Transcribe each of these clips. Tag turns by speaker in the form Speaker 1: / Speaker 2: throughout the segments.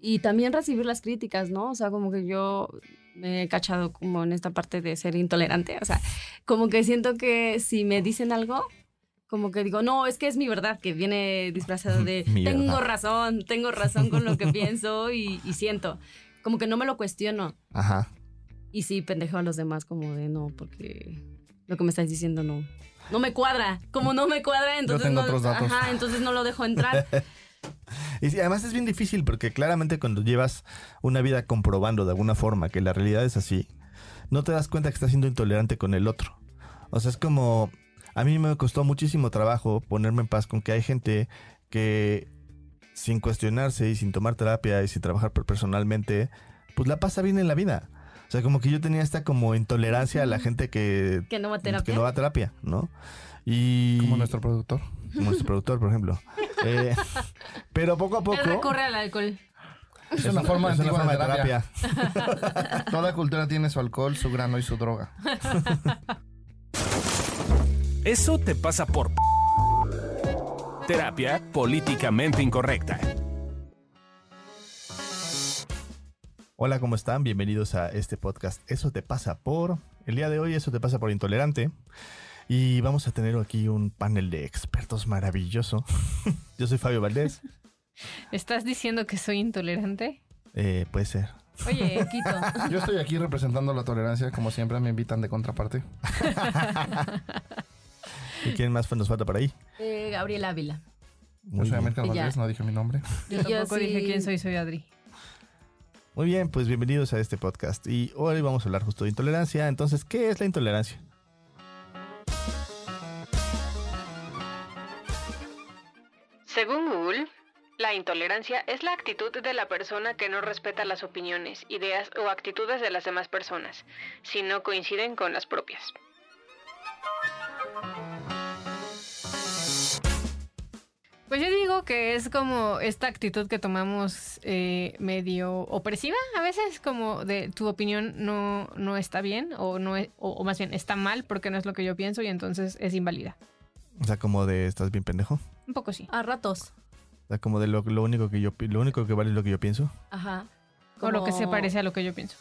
Speaker 1: Y también recibir las críticas, ¿no? O sea, como que yo me he cachado como en esta parte de ser intolerante. O sea, como que siento que si me dicen algo, como que digo, no, es que es mi verdad, que viene disfrazado de,
Speaker 2: Mi
Speaker 1: tengo
Speaker 2: verdad.
Speaker 1: razón, tengo razón con lo que pienso y, y siento. Como que no me lo cuestiono.
Speaker 2: Ajá.
Speaker 1: Y sí, pendejo a los demás como de, no, porque lo que me estás diciendo no. No me cuadra. Como no me cuadra, entonces no. Ajá, entonces no lo dejo entrar.
Speaker 2: Y sí, además es bien difícil porque claramente cuando llevas una vida comprobando de alguna forma que la realidad es así, no te das cuenta que estás siendo intolerante con el otro. O sea, es como... A mí me costó muchísimo trabajo ponerme en paz con que hay gente que sin cuestionarse y sin tomar terapia y sin trabajar per- personalmente, pues la pasa bien en la vida. O sea, como que yo tenía esta como intolerancia a la gente que,
Speaker 1: que no va a terapia.
Speaker 2: que no va a terapia, ¿no? Y...
Speaker 3: Como nuestro productor.
Speaker 2: como nuestro productor, por ejemplo. Eh, pero poco a poco...
Speaker 1: Él recurre al alcohol.
Speaker 3: Es una forma
Speaker 2: es una
Speaker 3: antigua
Speaker 2: forma
Speaker 3: de
Speaker 2: de
Speaker 3: terapia.
Speaker 2: terapia.
Speaker 3: Toda cultura tiene su alcohol, su grano y su droga.
Speaker 4: Eso te pasa por terapia políticamente incorrecta.
Speaker 2: Hola, ¿cómo están? Bienvenidos a este podcast. Eso te pasa por... El día de hoy, eso te pasa por intolerante. Y vamos a tener aquí un panel de expertos maravilloso. Yo soy Fabio Valdés.
Speaker 5: ¿Estás diciendo que soy intolerante?
Speaker 2: Eh, puede ser.
Speaker 1: Oye, Quito.
Speaker 3: Yo estoy aquí representando la tolerancia, como siempre me invitan de contraparte.
Speaker 2: ¿Y quién más nos falta por ahí?
Speaker 1: Eh, Gabriel Ávila.
Speaker 3: Yo
Speaker 2: Muy
Speaker 3: soy
Speaker 2: bien.
Speaker 3: América. Valdés, no dije mi nombre.
Speaker 5: Yo
Speaker 1: yo
Speaker 5: tampoco dije quién soy, soy Adri.
Speaker 2: Muy bien, pues bienvenidos a este podcast. Y hoy vamos a hablar justo de intolerancia. Entonces, ¿qué es la intolerancia?
Speaker 6: Según Google, la intolerancia es la actitud de la persona que no respeta las opiniones, ideas o actitudes de las demás personas, si no coinciden con las propias.
Speaker 5: Pues yo digo que es como esta actitud que tomamos eh, medio opresiva, a veces como de tu opinión no, no está bien o, no es- o, o más bien está mal porque no es lo que yo pienso y entonces es inválida.
Speaker 2: O sea, como de estás bien pendejo.
Speaker 5: Un poco sí.
Speaker 1: A ratos.
Speaker 2: O sea, como de lo, lo único que yo lo único que vale es lo que yo pienso.
Speaker 1: Ajá.
Speaker 5: O lo que se
Speaker 1: Como-
Speaker 5: parece a lo que yo pienso.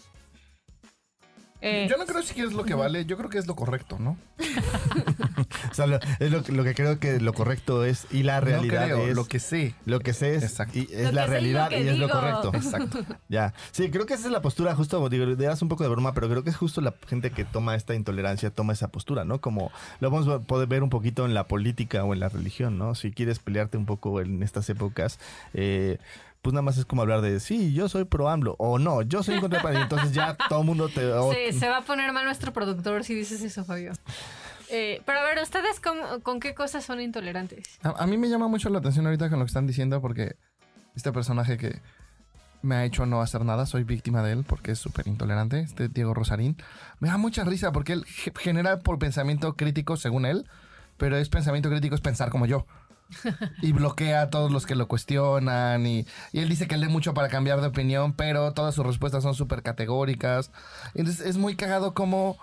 Speaker 5: Eh,
Speaker 3: Yo no creo si es lo que vale, yo creo que es lo correcto, ¿no?
Speaker 2: O sea, lo, es lo, que- lo que creo que lo correcto es y la realidad
Speaker 3: no creo,
Speaker 2: es
Speaker 3: lo que sé.
Speaker 2: lo que sé es,
Speaker 3: Exacto.
Speaker 2: y es la
Speaker 1: y
Speaker 2: realidad y es lo correcto.
Speaker 3: Exacto.
Speaker 2: Ya. Sí, creo que esa es la postura justo, digo, le das un poco de broma, pero creo que es justo la gente que toma esta intolerancia, toma esa postura, ¿no? Como lo vamos a poder ver un poquito en la política o en la religión, ¿no? Si quieres pelearte un poco en estas épocas, eh, pues nada más es como hablar de, sí, yo soy pro AMLO, o no, yo soy contra PAN", y entonces ya todo el mundo te... o-
Speaker 5: se, se va a poner mal nuestro productor si dices eso, Fabio. Eh, pero a ver, ¿ustedes con qué cosas son intolerantes?
Speaker 3: A, a mí me llama mucho la atención ahorita con lo que están diciendo porque este personaje que me ha hecho no hacer nada, soy víctima de él porque es súper intolerante, este Diego Rosarín, me da mucha risa porque él ge- genera por pensamiento crítico según él, pero es pensamiento crítico es pensar como yo. Y bloquea a todos los que lo cuestionan y, y él dice que lee mucho para cambiar de opinión, pero todas sus respuestas son súper categóricas. Entonces es muy cagado como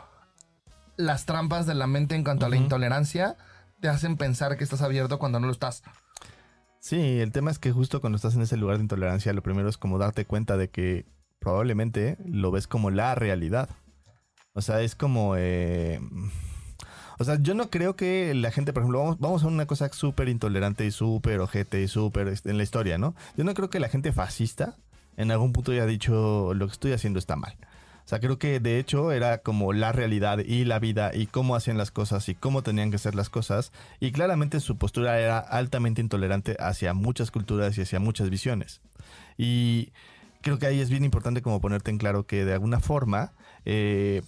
Speaker 3: las trampas de la mente en cuanto a la intolerancia te hacen pensar que estás abierto cuando no lo estás.
Speaker 2: Sí, el tema es que justo cuando estás en ese lugar de intolerancia, lo primero es como darte cuenta de que probablemente lo ves como la realidad. O sea, es como... eh, o sea, yo no creo que la gente, por ejemplo, vamos, a una cosa súper intolerante y súper ojete y súper este, en la historia, ¿no? Yo no creo que la gente fascista en algún punto haya dicho lo que estoy haciendo está mal. O sea, creo que de hecho era como la realidad y la vida y cómo hacían las cosas y cómo tenían que ser las cosas. Y claramente su postura era altamente intolerante hacia muchas culturas y hacia muchas visiones. Y creo que ahí es bien importante como ponerte en claro que de alguna forma eh,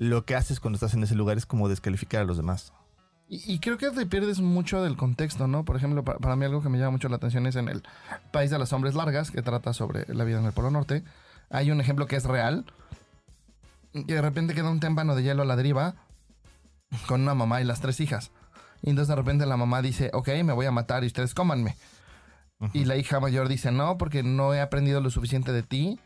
Speaker 2: lo que haces cuando estás en ese lugar es como descalificar a los demás.
Speaker 3: Y, y creo que te pierdes mucho del contexto, ¿no? Por ejemplo, pa- para, mí algo que me llama mucho la atención es en el País de las Hombres Largas, que trata sobre la vida en el Polo Norte. Hay un ejemplo que es real, que de repente queda un témpano de hielo a la deriva con una mamá y las tres hijas. Y entonces de repente la mamá dice, ok, me voy a matar y ustedes cómanme. Y la hija mayor dice, no, porque no he aprendido lo suficiente de ti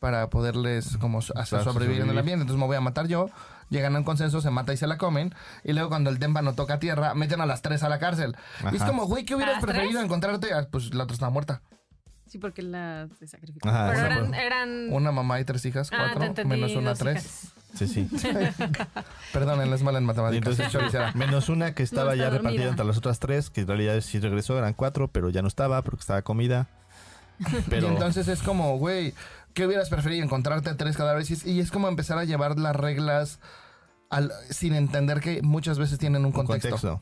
Speaker 3: para poderles como
Speaker 2: Para
Speaker 3: sobrevivir en el ambiente. Entonces me voy a matar yo. Llegan a un consenso, se mata y se la comen. Y luego cuando el témpano toca tierra, meten a las tres a la cárcel. Y es
Speaker 2: Ajá.
Speaker 3: como, güey, ¿qué hubieras
Speaker 5: ¿A las
Speaker 3: preferido
Speaker 5: tres?
Speaker 3: encontrarte? Ah, Pues la otra está muerta.
Speaker 1: Sí, porque la se sacrificó.
Speaker 2: Ajá,
Speaker 5: Pero eran, eran...
Speaker 3: Una mamá y tres hijas,
Speaker 5: Ah,
Speaker 3: cuatro,
Speaker 5: entendí,
Speaker 3: menos una, tres.
Speaker 5: hijas.
Speaker 2: Sí, sí.
Speaker 3: Perdón, es mala en
Speaker 2: Y
Speaker 3: matemáticas.
Speaker 2: entonces, menos una que estaba
Speaker 1: No,
Speaker 2: ya repartida
Speaker 1: dormida.
Speaker 2: entre las otras tres, que en realidad sí regresó, eran cuatro, pero ya no estaba porque estaba comida. Pero
Speaker 3: Y entonces es como, güey, ¿qué hubieras preferido? Encontrarte a tres cadáveres. Y es como empezar a llevar las reglas al- sin entender que muchas veces tienen un contexto.
Speaker 2: contexto.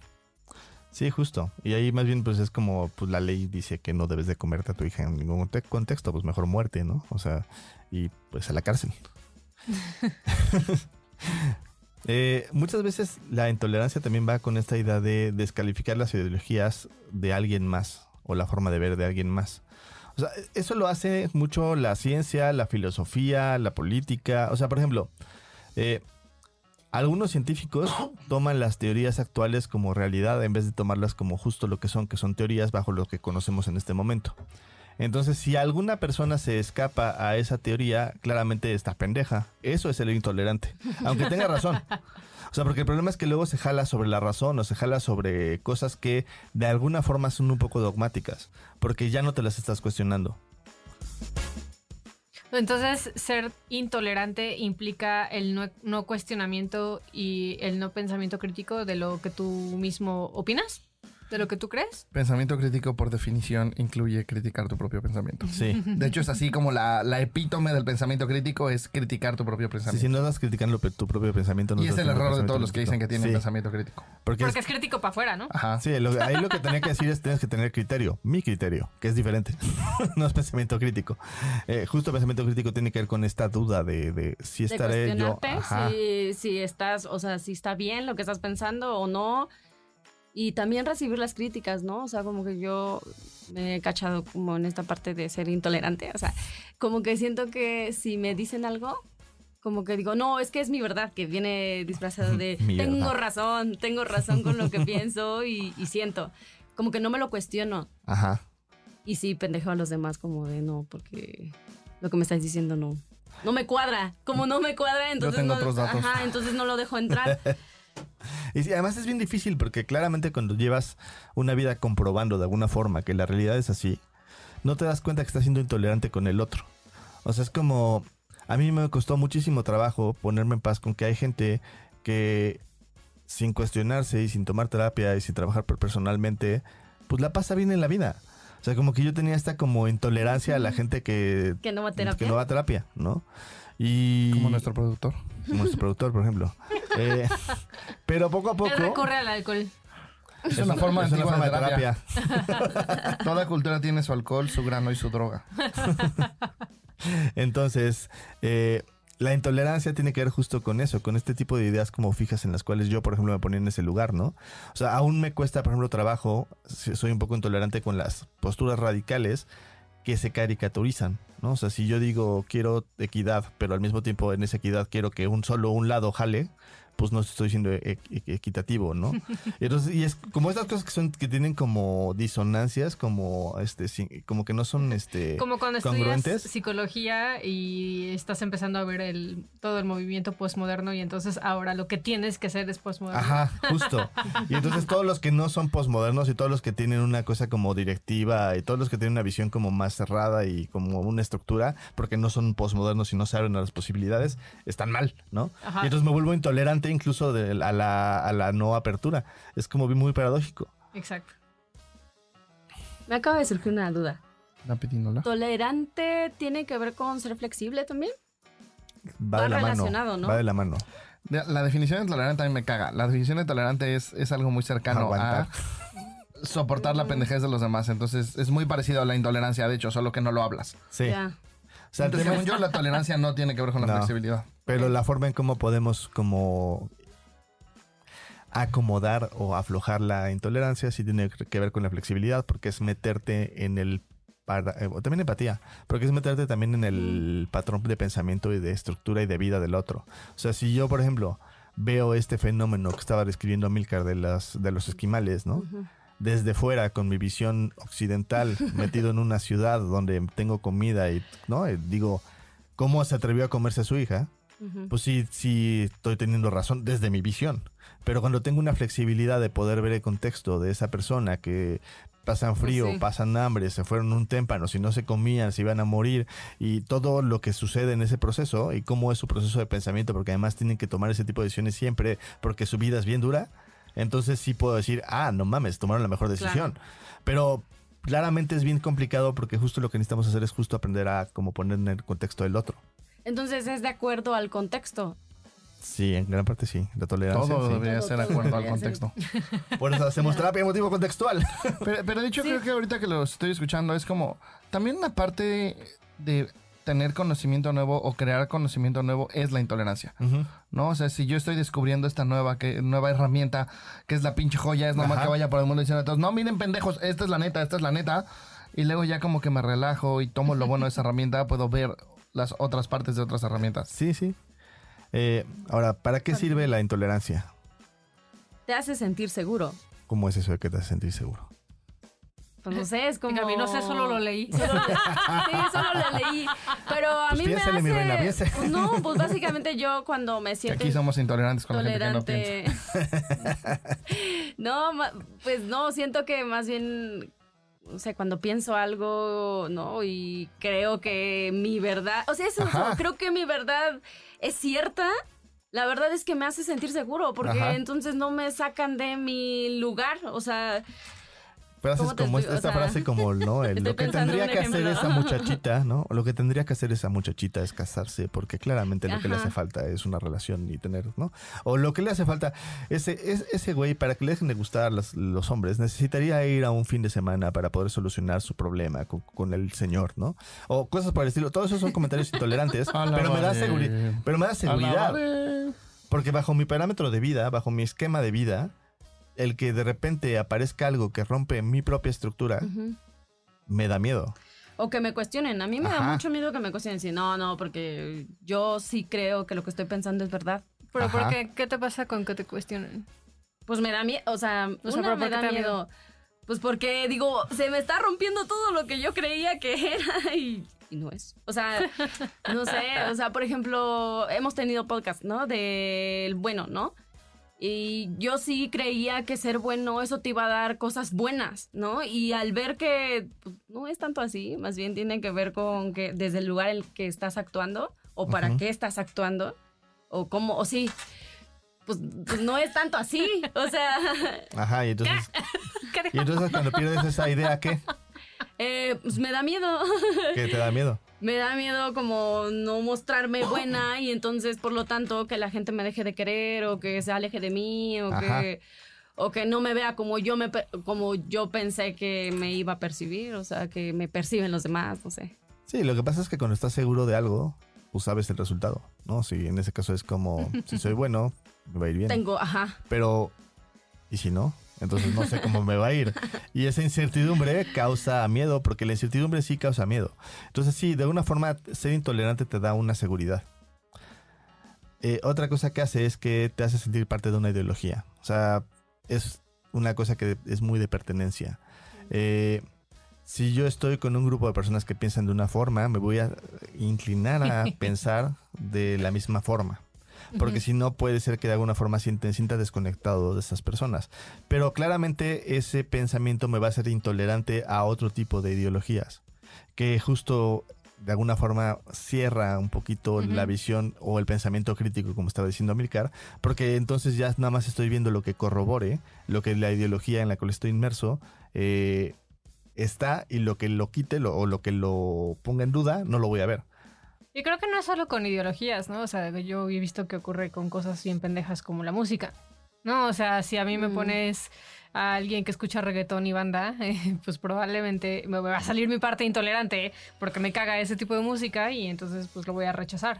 Speaker 2: Sí, justo. Y ahí más bien pues es como pues la ley dice que no debes de comerte a tu hija en ningún conte- contexto, pues mejor muerte, ¿no? O sea, y pues a la cárcel. Eh, muchas veces la intolerancia también va con esta idea de descalificar las ideologías de alguien más o la forma de ver de alguien más. O sea, eso lo hace mucho la ciencia, la filosofía, la política. O sea, por ejemplo, eh, algunos científicos toman las teorías actuales como realidad en vez de tomarlas como justo lo que son, que son teorías bajo lo que conocemos en este momento. Entonces, si alguna persona se escapa a esa teoría, claramente está pendeja. Eso es el intolerante, aunque tenga razón. O sea, porque el problema es que luego se jala sobre la razón o se jala sobre cosas que de alguna forma son un poco dogmáticas, porque ya no te las estás cuestionando.
Speaker 5: Entonces, ser intolerante implica el no, no cuestionamiento y el no pensamiento crítico de lo que tú mismo opinas, de lo que tú crees.
Speaker 3: Pensamiento crítico, por definición, incluye criticar tu propio pensamiento.
Speaker 2: Sí.
Speaker 3: De hecho, es así como la, la epítome del pensamiento crítico es criticar tu propio
Speaker 2: Sí,
Speaker 3: pensamiento.
Speaker 2: si no estás criticando tu propio pensamiento. no
Speaker 3: y es el error de todos los que dicen que tienen
Speaker 2: Sí,
Speaker 3: pensamiento crítico.
Speaker 2: Porque,
Speaker 5: Porque
Speaker 2: es-
Speaker 5: es crítico para afuera, ¿no?
Speaker 3: Ajá.
Speaker 2: Sí, lo- ahí lo que tenía que decir es tienes que tener criterio, mi criterio, que es diferente, no es pensamiento crítico. Eh, justo pensamiento crítico tiene que ver con esta duda de, de si
Speaker 1: de
Speaker 2: estaré yo... Ajá.
Speaker 1: si, si estás, o sea, si está bien lo que estás pensando o no. Y también recibir las críticas, ¿no? O sea, como que yo me he cachado como en esta parte de ser intolerante. O sea, como que siento que si me dicen algo, como que digo, no, es que es mi verdad, que viene disfrazado de,
Speaker 2: Mi
Speaker 1: tengo
Speaker 2: verdad.
Speaker 1: razón, tengo razón con lo que pienso y, y siento. Como que no me lo cuestiono.
Speaker 2: Ajá.
Speaker 1: Y sí, pendejo a los demás como de no, porque lo que me estás diciendo no. No me cuadra. Como no me cuadra, entonces no. Ajá, entonces no lo dejo entrar.
Speaker 2: Y además es bien difícil porque claramente cuando llevas una vida comprobando de alguna forma que la realidad es así, no te das cuenta que estás siendo intolerante con el otro. O sea, es como... A mí me costó muchísimo trabajo ponerme en paz con que hay gente que sin cuestionarse y sin tomar terapia y sin trabajar per- personalmente, pues la pasa bien en la vida. O sea, como que yo tenía esta como intolerancia a la gente que,
Speaker 1: que no va a terapia.
Speaker 2: que no va a terapia, ¿no? Y
Speaker 3: Como nuestro productor.
Speaker 2: como nuestro productor, por ejemplo. Eh, pero poco a poco...
Speaker 5: Él recurre al alcohol.
Speaker 3: Es una forma
Speaker 2: es una forma
Speaker 3: de terapia.
Speaker 2: terapia.
Speaker 3: Toda cultura tiene su alcohol, su grano y su droga.
Speaker 2: Entonces, eh, la intolerancia tiene que ver justo con eso, con este tipo de ideas como fijas en las cuales yo, por ejemplo, me ponía en ese lugar, ¿no? O sea, aún me cuesta, por ejemplo, trabajo, soy un poco intolerante con las posturas radicales que se caricaturizan, ¿no? O sea, si yo digo quiero equidad, pero al mismo tiempo en esa equidad quiero que un solo un lado jale, pues no estoy siendo e- e- equitativo, ¿no? Y entonces, y es como estas cosas que son, que tienen como disonancias, como este, como que no son este
Speaker 5: Como cuando estudias
Speaker 2: congruentes.
Speaker 5: psicología y estás empezando a ver el, todo el movimiento postmoderno y entonces ahora lo que tienes que hacer es postmoderno.
Speaker 2: Ajá, justo. Y entonces todos los que no son posmodernos y todos los que tienen una cosa como directiva y todos los que tienen una visión como más cerrada y como una estructura, porque no son posmodernos y no se abren a las posibilidades, están mal, ¿no?
Speaker 5: Ajá.
Speaker 2: Y entonces me vuelvo intolerante incluso de- a, la, a la no apertura. Es como muy paradójico.
Speaker 5: Exacto.
Speaker 1: Me acaba de surgir una duda.
Speaker 3: La.
Speaker 1: ¿Tolerante tiene que ver con ser flexible también?
Speaker 2: Va,
Speaker 1: Va
Speaker 2: de la mano.
Speaker 1: relacionado, ¿no?
Speaker 2: Va de la mano.
Speaker 3: La definición de tolerante a mí me caga. La definición de tolerante es, es algo muy cercano
Speaker 2: Aguantar.
Speaker 3: a soportar la pendejez de los demás. Entonces es muy parecido a la intolerancia, de hecho, solo que no lo hablas.
Speaker 2: Sí.
Speaker 1: Ya.
Speaker 2: O sea,
Speaker 3: Entonces, según
Speaker 2: es-
Speaker 3: yo, la tolerancia no tiene que ver con la
Speaker 2: No.
Speaker 3: flexibilidad.
Speaker 2: Pero la forma en cómo podemos como acomodar o aflojar la intolerancia sí tiene que ver con la flexibilidad, porque es meterte en el para, eh, o también empatía, porque es meterte también en el patrón de pensamiento y de estructura y de vida del otro. O sea, si yo, por ejemplo, veo este fenómeno que estaba describiendo Milcar de las de los esquimales, ¿no?
Speaker 1: Ujú.
Speaker 2: Desde fuera, con mi visión occidental, metido en una ciudad donde tengo comida y, ¿no? Y digo, ¿cómo se atrevió a comerse a su hija? Pues sí, sí estoy teniendo razón desde mi visión. Pero cuando tengo una flexibilidad de poder ver el contexto de esa persona que pasan frío,
Speaker 1: Pues sí.
Speaker 2: pasan hambre, se fueron un témpano, si no se comían, se iban a morir y todo lo que sucede en ese proceso y cómo es su proceso de pensamiento, porque además tienen que tomar ese tipo de decisiones siempre porque su vida es bien dura, entonces sí puedo decir, ah, no mames, tomaron la mejor decisión. Pero claramente es bien complicado porque justo lo que necesitamos hacer es justo aprender a como poner en el contexto del otro.
Speaker 1: Entonces es de acuerdo al contexto.
Speaker 2: Sí, en gran parte sí, la tolerancia.
Speaker 3: Todo
Speaker 2: sí.
Speaker 3: debería
Speaker 1: Todo,
Speaker 3: ser
Speaker 1: todo
Speaker 3: acuerdo al
Speaker 1: ser.
Speaker 3: contexto.
Speaker 2: Por eso hacemos terapia emotivo contextual.
Speaker 3: Pero, pero de hecho creo que ahorita que los estoy escuchando es como también una parte de tener conocimiento nuevo o crear conocimiento nuevo es la intolerancia. ¿no? O sea, si yo estoy descubriendo esta nueva que nueva herramienta que es la pinche joya, es normal
Speaker 2: Ajá.
Speaker 3: que vaya por el mundo diciendo a todos, no, miren pendejos, esta es la neta, esta es la neta. Y luego ya como que me relajo y tomo lo bueno de esa herramienta, puedo ver las otras partes de otras herramientas.
Speaker 2: Sí, sí. Eh, ahora, ¿para qué sirve la intolerancia?
Speaker 1: Te hace sentir seguro.
Speaker 2: ¿Cómo es eso de que te haces sentir seguro?
Speaker 1: Pues no sé, es como...
Speaker 5: Gaby, no sé, solo lo leí.
Speaker 1: Solo sí, solo lo leí. Pero a
Speaker 2: Pues
Speaker 1: mí me hace...
Speaker 2: mi reina.
Speaker 1: Pues no, pues básicamente yo cuando me
Speaker 3: Que
Speaker 1: siento
Speaker 3: aquí somos intolerantes con la gente que no piensa.
Speaker 1: tolerante... no, pues no, siento que más bien... O sea, cuando pienso algo, ¿no? Y creo que mi verdad... O sea, eso,
Speaker 2: Ajá.
Speaker 1: creo que mi verdad es cierta. La verdad es que me hace sentir seguro, porque
Speaker 2: Ajá.
Speaker 1: entonces no me sacan de mi lugar. O sea,
Speaker 2: Frases
Speaker 1: ¿Cómo te
Speaker 2: como esta,
Speaker 1: sea,
Speaker 2: frase como, ¿no? El- lo que tendría que hacer esa muchachita, ¿no? Lo que tendría que hacer esa muchachita es casarse, porque claramente lo que le hace falta es una relación y tener, ¿no? O lo que le hace falta, ese, es, ese güey, para que le dejen de gustar los, los hombres, necesitaría ir a un fin de semana para poder solucionar su problema con, con el señor, ¿no? O cosas por el estilo. Todos esos son comentarios intolerantes, pero me da
Speaker 3: Alabaré.
Speaker 2: seguridad. Pero me da seguridad. Porque bajo mi parámetro de vida, bajo mi esquema de vida, el que de repente aparezca algo que rompe mi propia estructura,
Speaker 1: ujú.
Speaker 2: me da miedo.
Speaker 1: O que me cuestionen. A mí me da
Speaker 2: Ajá.
Speaker 1: mucho miedo que me cuestionen. Sí, no, no, porque yo sí creo que lo que estoy pensando es verdad.
Speaker 5: Pero ¿por qué? ¿Qué te pasa con que te cuestionen?
Speaker 1: Pues me da miedo, o sea,
Speaker 5: O sea,
Speaker 1: una
Speaker 5: ¿pero por
Speaker 1: me da
Speaker 5: te da
Speaker 1: miedo. Pues porque digo, se me está rompiendo todo lo que yo creía que era y, y no es. O sea, no sé, o sea, por ejemplo, hemos tenido podcast, ¿no? Del bueno, ¿no? Y yo sí creía que ser bueno, eso te iba a dar cosas buenas, ¿no? Y al ver que pues, no es tanto así, más bien tiene que ver con que desde el lugar en el que estás actuando, o para qué estás actuando, o cómo, o sí, pues, pues no es tanto así, o sea,
Speaker 2: Ajá, y entonces, y entonces cuando pierdes esa idea, ¿qué?
Speaker 1: eh, pues me da miedo.
Speaker 2: ¿Qué te da miedo?
Speaker 1: Me da miedo como no mostrarme buena y entonces por lo tanto que la gente me deje de querer o que se aleje de mí o
Speaker 2: Ajá.
Speaker 1: que o que no me vea como yo me como yo pensé que me iba a percibir, o sea, que me perciben los demás, no sé.
Speaker 2: Sí, lo que pasa es que cuando estás seguro de algo, pues sabes el resultado, ¿no? Si en ese caso es como, si soy bueno, me va a ir bien.
Speaker 1: Tengo, ajá.
Speaker 2: Pero, ¿y si no? Entonces no sé cómo me va a ir. Y esa incertidumbre causa miedo, porque la incertidumbre sí causa miedo. Entonces sí, de alguna forma ser intolerante te da una seguridad. Eh, otra cosa que hace es que te hace sentir parte de una ideología. O sea, es una cosa que es muy de pertenencia. Eh, si yo estoy con un grupo de personas que piensan de una forma, me voy a inclinar a pensar de la misma forma. Porque si no, puede ser que de alguna forma sienta, sienta desconectado de esas personas. Pero claramente ese pensamiento me va a ser intolerante a otro tipo de ideologías. Que justo de alguna forma cierra un poquito la visión o el pensamiento crítico, como estaba diciendo Amilcar, porque entonces ya nada más estoy viendo lo que corrobore, lo que la ideología en la cual estoy inmerso eh, está y lo que lo quite lo- o lo que lo ponga en duda, no lo voy a ver.
Speaker 5: Y creo que no es solo con ideologías, ¿no? O sea, yo he visto que ocurre con cosas bien pendejas como la música. No, o sea, si a mí me
Speaker 1: Mm.
Speaker 5: pones a alguien que escucha reggaetón y banda, eh, pues probablemente me va a salir mi parte intolerante porque me caga ese tipo de música y entonces pues lo voy a rechazar.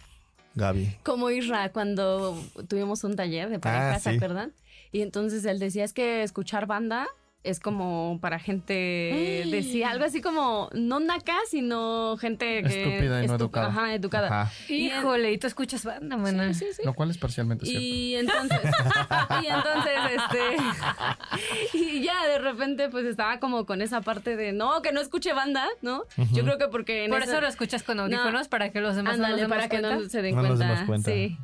Speaker 2: Gaby.
Speaker 1: Como Isra cuando tuvimos un taller de pareja,
Speaker 2: Ah,
Speaker 1: ¿se
Speaker 2: sí.
Speaker 1: acuerdan? Y entonces él decía, es que escuchar banda es como para gente,
Speaker 5: Ay.
Speaker 1: decía algo así como, no naca, sino gente que...
Speaker 3: Estúpida y no
Speaker 1: estu-
Speaker 3: educada.
Speaker 1: Ajá, educada.
Speaker 2: Ajá.
Speaker 5: Híjole, y tú escuchas banda, mana.
Speaker 1: Sí, sí, sí.
Speaker 3: Lo cual es parcialmente cierto.
Speaker 1: Y entonces, y entonces, este, y ya de repente, pues estaba como con esa parte de, no, que no escuche banda, ¿no? Yo creo que porque en
Speaker 5: Por
Speaker 1: esa-
Speaker 5: eso lo escuchas con audífonos, para que los demás no
Speaker 1: Ándale,
Speaker 5: nos demos
Speaker 1: para que no se den
Speaker 2: No nos
Speaker 1: cuenta.
Speaker 2: demos cuenta.
Speaker 1: Sí.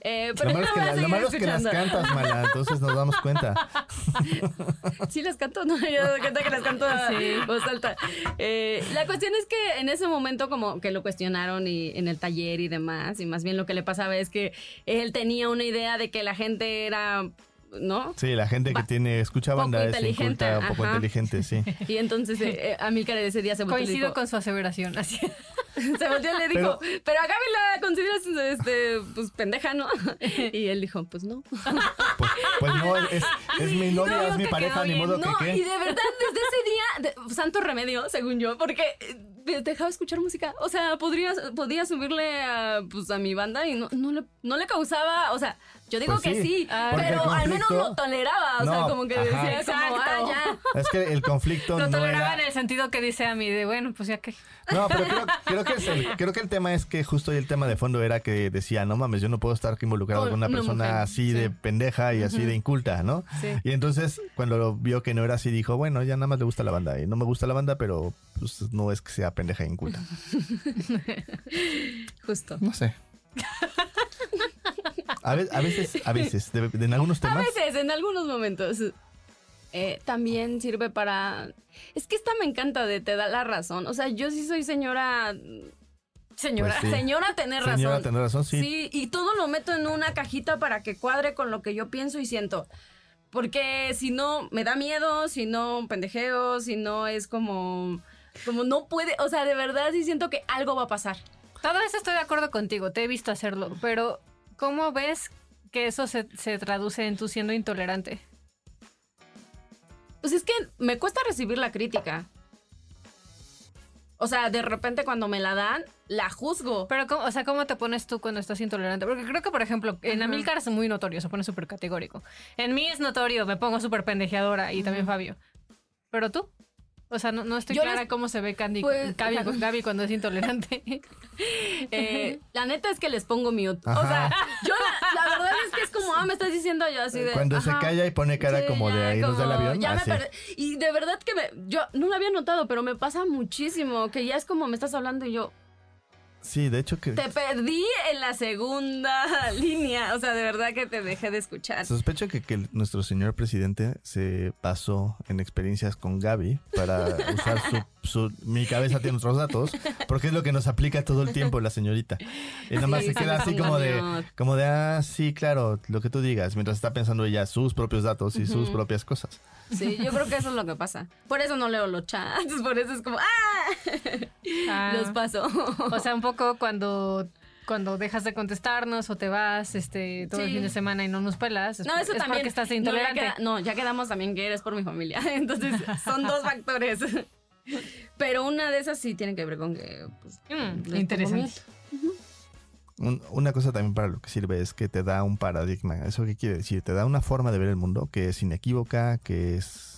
Speaker 1: Eh, pero
Speaker 2: Lo malo es que, la- lo malo es que las cantas, Mala, entonces nos damos cuenta.
Speaker 1: Sí, las canto, no, yo doy cuenta que las canto a
Speaker 5: Sí.
Speaker 1: voz alta. Eh, la cuestión es que en ese momento como que lo cuestionaron y en el taller y demás, y más bien lo que le pasaba es que él tenía una idea de que la gente era, ¿no?
Speaker 2: Sí, la gente que tiene, escucha
Speaker 1: poco
Speaker 2: banda es
Speaker 1: inteligente,
Speaker 2: inculta, poco
Speaker 1: ajá.
Speaker 2: inteligente, sí.
Speaker 1: Y entonces eh, eh, Amílcar ese día se volteó y
Speaker 5: Coincido
Speaker 1: dijo,
Speaker 5: con su aseveración. Así.
Speaker 1: se volteó y le dijo, pero, a Gaby la consideras este, pues pendeja, ¿no? Y él dijo, pues no.
Speaker 2: Pues, pues no, es, es mi novia,
Speaker 1: No,
Speaker 2: es mi pareja, ni modo
Speaker 1: No,
Speaker 2: que
Speaker 1: y
Speaker 2: qué.
Speaker 1: de verdad, desde ese día, de- santo remedio, según yo, porque eh, de- dejaba escuchar música. O sea, podría, podía subirle a, pues, a mi banda y no, no, le, no le causaba, o sea, yo digo
Speaker 2: Pues
Speaker 1: que
Speaker 2: sí,
Speaker 1: pero al menos lo toleraba. O sea, como que
Speaker 2: ajá.
Speaker 1: decía, como, ah,
Speaker 5: Exacto.
Speaker 1: ya.
Speaker 2: Es que el conflicto
Speaker 5: Lo
Speaker 2: no
Speaker 5: toleraba
Speaker 2: era...
Speaker 5: en el sentido que dice a mí de, bueno, pues ya que...
Speaker 2: No, pero creo, creo que es el, creo que el tema es que justo el tema de fondo era que decía, no mames, yo no puedo estar involucrado
Speaker 1: Con
Speaker 2: una persona
Speaker 1: mujer,
Speaker 2: así de pendeja y así de inculta, ¿no?
Speaker 1: Sí.
Speaker 2: Y entonces cuando vio que no era así, dijo, bueno, ya nada más le gusta la banda. Y no me gusta la banda, pero pues, no es que sea pendeja e inculta.
Speaker 1: Justo.
Speaker 3: No sé.
Speaker 2: A veces, a veces, a veces, de- de- en algunos
Speaker 1: A
Speaker 2: temas.
Speaker 1: veces, en algunos momentos. eh, también sirve para... Es que esta me encanta de te da la razón. O sea, yo sí soy señora... Señora,
Speaker 2: Pues sí.
Speaker 1: señora tener razón.
Speaker 2: Señora, tener razón, sí.
Speaker 1: y todo lo meto en una cajita para que cuadre con lo que yo pienso y siento. Porque si no, me da miedo, si no, pendejeo, si no es como... Como no puede, o sea, de verdad sí siento que algo va a pasar.
Speaker 5: Todo eso estoy de acuerdo contigo, te he visto hacerlo, pero ¿cómo ves que eso se, se traduce en tú siendo intolerante?
Speaker 1: Pues es que me cuesta recibir la crítica. O sea, de repente cuando me la dan, la juzgo.
Speaker 5: Pero, ¿cómo- o sea, ¿cómo te pones tú cuando estás intolerante? Porque creo que, por ejemplo, en. Amilcar es muy notorio, se pone súper categórico. En mí es notorio, me pongo súper pendejeadora y también Fabio. Pero tú, o sea, no, no estoy
Speaker 1: Yo
Speaker 5: clara
Speaker 1: les-
Speaker 5: cómo se ve Candy,
Speaker 1: Pues,
Speaker 5: Gaby, cuando es intolerante.
Speaker 1: Eh, la neta es que les pongo mute. O
Speaker 2: Ajá.
Speaker 1: sea, yo la, la verdad es que es como, ah, me estás diciendo yo así de.
Speaker 2: Cuando se calla y pone cara
Speaker 1: Sí,
Speaker 2: como de irnos del avión.
Speaker 1: ya me. Y de verdad que me, yo no lo había notado, pero me pasa muchísimo. Que ya es como me estás hablando y yo,
Speaker 2: Sí, de hecho que
Speaker 1: te perdí en la segunda línea. O sea, de verdad que te dejé de escuchar.
Speaker 2: sospecho que, que nuestro señor presidente se basó en experiencias con Gaby para usar su, su- mi cabeza tiene otros datos, porque es lo que nos aplica todo el tiempo la señorita. Y nada más
Speaker 1: Sí,
Speaker 2: se queda así como de, como de, ah, sí, claro, lo que tú digas, mientras está pensando ella sus propios datos y sus propias cosas.
Speaker 1: Sí, yo creo que eso es lo que pasa. Por eso no leo los chats, por eso es como, ¡ah!
Speaker 5: Ah.
Speaker 1: Los paso.
Speaker 5: O sea, un poco cuando cuando dejas de contestarnos o te vas este todo el fin de semana y no nos pelas, es,
Speaker 1: No,
Speaker 5: por-
Speaker 1: eso
Speaker 5: es
Speaker 1: también.
Speaker 5: porque estás
Speaker 1: No, ya
Speaker 5: intolerante.
Speaker 1: queda- No, ya quedamos también que eres por mi familia. Entonces, son dos factores. Pero una de esas sí tiene que ver con que. Pues,
Speaker 5: Mm, interesante.
Speaker 2: una cosa también para lo que sirve es que te da un paradigma. ¿Eso qué quiere decir? Te da una forma de ver el mundo que es inequívoca, que es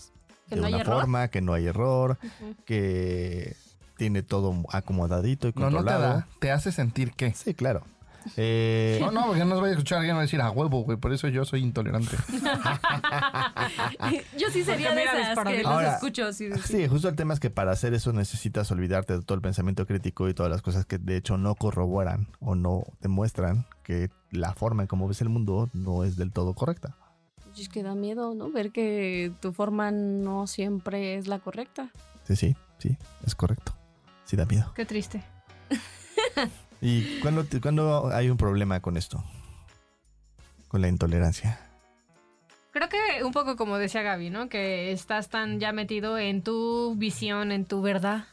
Speaker 2: de
Speaker 1: no hay
Speaker 2: una
Speaker 1: error.
Speaker 2: forma, que no hay error, que tiene todo acomodadito y
Speaker 3: No, no te
Speaker 2: controlado.
Speaker 3: da. Te hace sentir que.
Speaker 2: Sí, claro. Eh,
Speaker 3: No, no, porque no nos vaya a escuchar alguien va a decir a huevo, güey. Por eso yo soy intolerante.
Speaker 1: Yo sí sería de esas que los escucho. de-
Speaker 2: Sí, justo el tema es que para hacer eso necesitas olvidarte de todo el pensamiento crítico y todas las cosas que de hecho no corroboran o no demuestran que la forma en cómo ves el mundo no es del todo correcta.
Speaker 1: Es que da miedo, ¿no? Ver que tu forma no siempre es la correcta.
Speaker 2: Sí, sí, sí, es correcto. Sí da miedo.
Speaker 5: Qué triste.
Speaker 2: ¿Y cuándo, te- cuándo hay un problema con esto? Con la intolerancia.
Speaker 5: Creo que un poco como decía Gaby, ¿no? Que estás tan ya metido en tu visión, en tu verdad,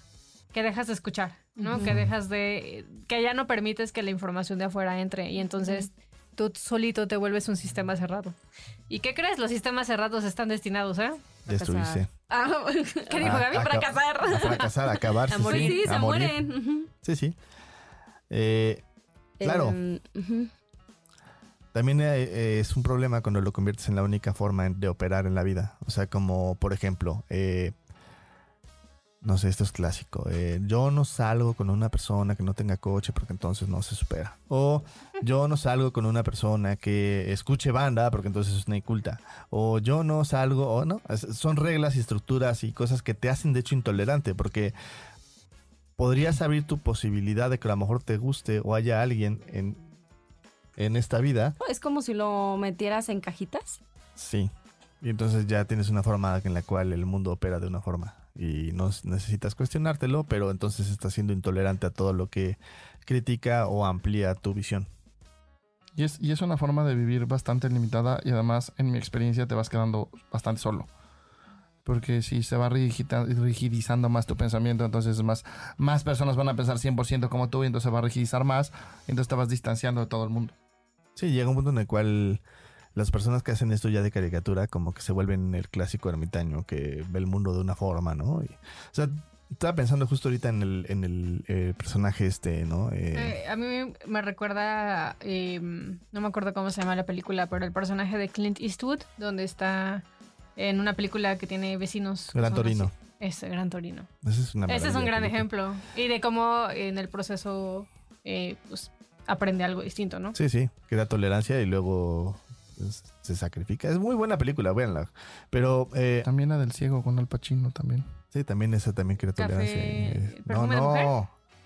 Speaker 5: que dejas de escuchar, ¿no? Que dejas de... que ya no permites que la información de afuera entre y entonces tú solito te vuelves un sistema cerrado. ¿Y qué crees? Los sistemas cerrados están destinados, ¿eh?
Speaker 2: Destruirse.
Speaker 1: Ah,
Speaker 5: ¿Qué dijo
Speaker 2: A-
Speaker 5: Gaby?
Speaker 2: a-
Speaker 1: Fracasar.
Speaker 2: A fracasar, a acabarse.
Speaker 5: A morir.
Speaker 1: Pues sí,
Speaker 2: a
Speaker 1: se
Speaker 2: morir.
Speaker 1: mueren.
Speaker 2: Sí, sí. Eh, Claro.
Speaker 1: Em.
Speaker 2: También eh, es un problema cuando lo conviertes en la única forma de operar en la vida. O sea, como por ejemplo, eh, no sé, esto es clásico. eh, yo no salgo con una persona que no tenga coche porque entonces no se supera. O yo no salgo con una persona que escuche banda porque entonces es una inculta. O yo no salgo, o no. Es- son reglas y estructuras y cosas que te hacen de hecho intolerante porque podrías abrir tu posibilidad de que a lo mejor te guste o haya alguien en en esta vida,
Speaker 1: Es como si lo metieras en cajitas.
Speaker 2: sí. Y entonces ya tienes una forma en la cual el mundo opera de una forma y no necesitas cuestionártelo, pero entonces estás siendo intolerante a todo lo que critica o amplía tu visión.
Speaker 3: Y es, y es una forma de vivir bastante limitada y además, en mi experiencia, te vas quedando bastante solo. Porque si se va rigidizando más tu pensamiento, entonces más, más personas van a pensar 100% como tú y entonces se va a rigidizar más, y entonces te vas distanciando de todo el mundo.
Speaker 2: Sí, llega un punto en el cual las personas que hacen esto ya de caricatura como que se vuelven el clásico ermitaño que ve el mundo de una forma, ¿no? Y, o sea, estaba pensando justo ahorita en el, en el eh, personaje este, ¿no? Eh,
Speaker 5: Eh, a mí me recuerda, eh, no me acuerdo cómo se llama la película, pero el personaje de Clint Eastwood, donde está en una película que tiene vecinos. que
Speaker 2: Gran Torino.
Speaker 5: Ese, Gran Torino.
Speaker 2: ese es, una
Speaker 5: Ese es un gran
Speaker 2: película.
Speaker 5: ejemplo. Y de cómo en el proceso pues, aprende algo distinto, ¿no?
Speaker 2: Sí, sí, crea tolerancia y luego se sacrifica. Es muy buena película, véanla. Pero eh,
Speaker 3: También la del ciego con Al Pacino también.
Speaker 2: sí, también esa también
Speaker 5: Café-
Speaker 2: tolerancia. No,
Speaker 5: ¿Perfume de
Speaker 2: no.
Speaker 5: mujer?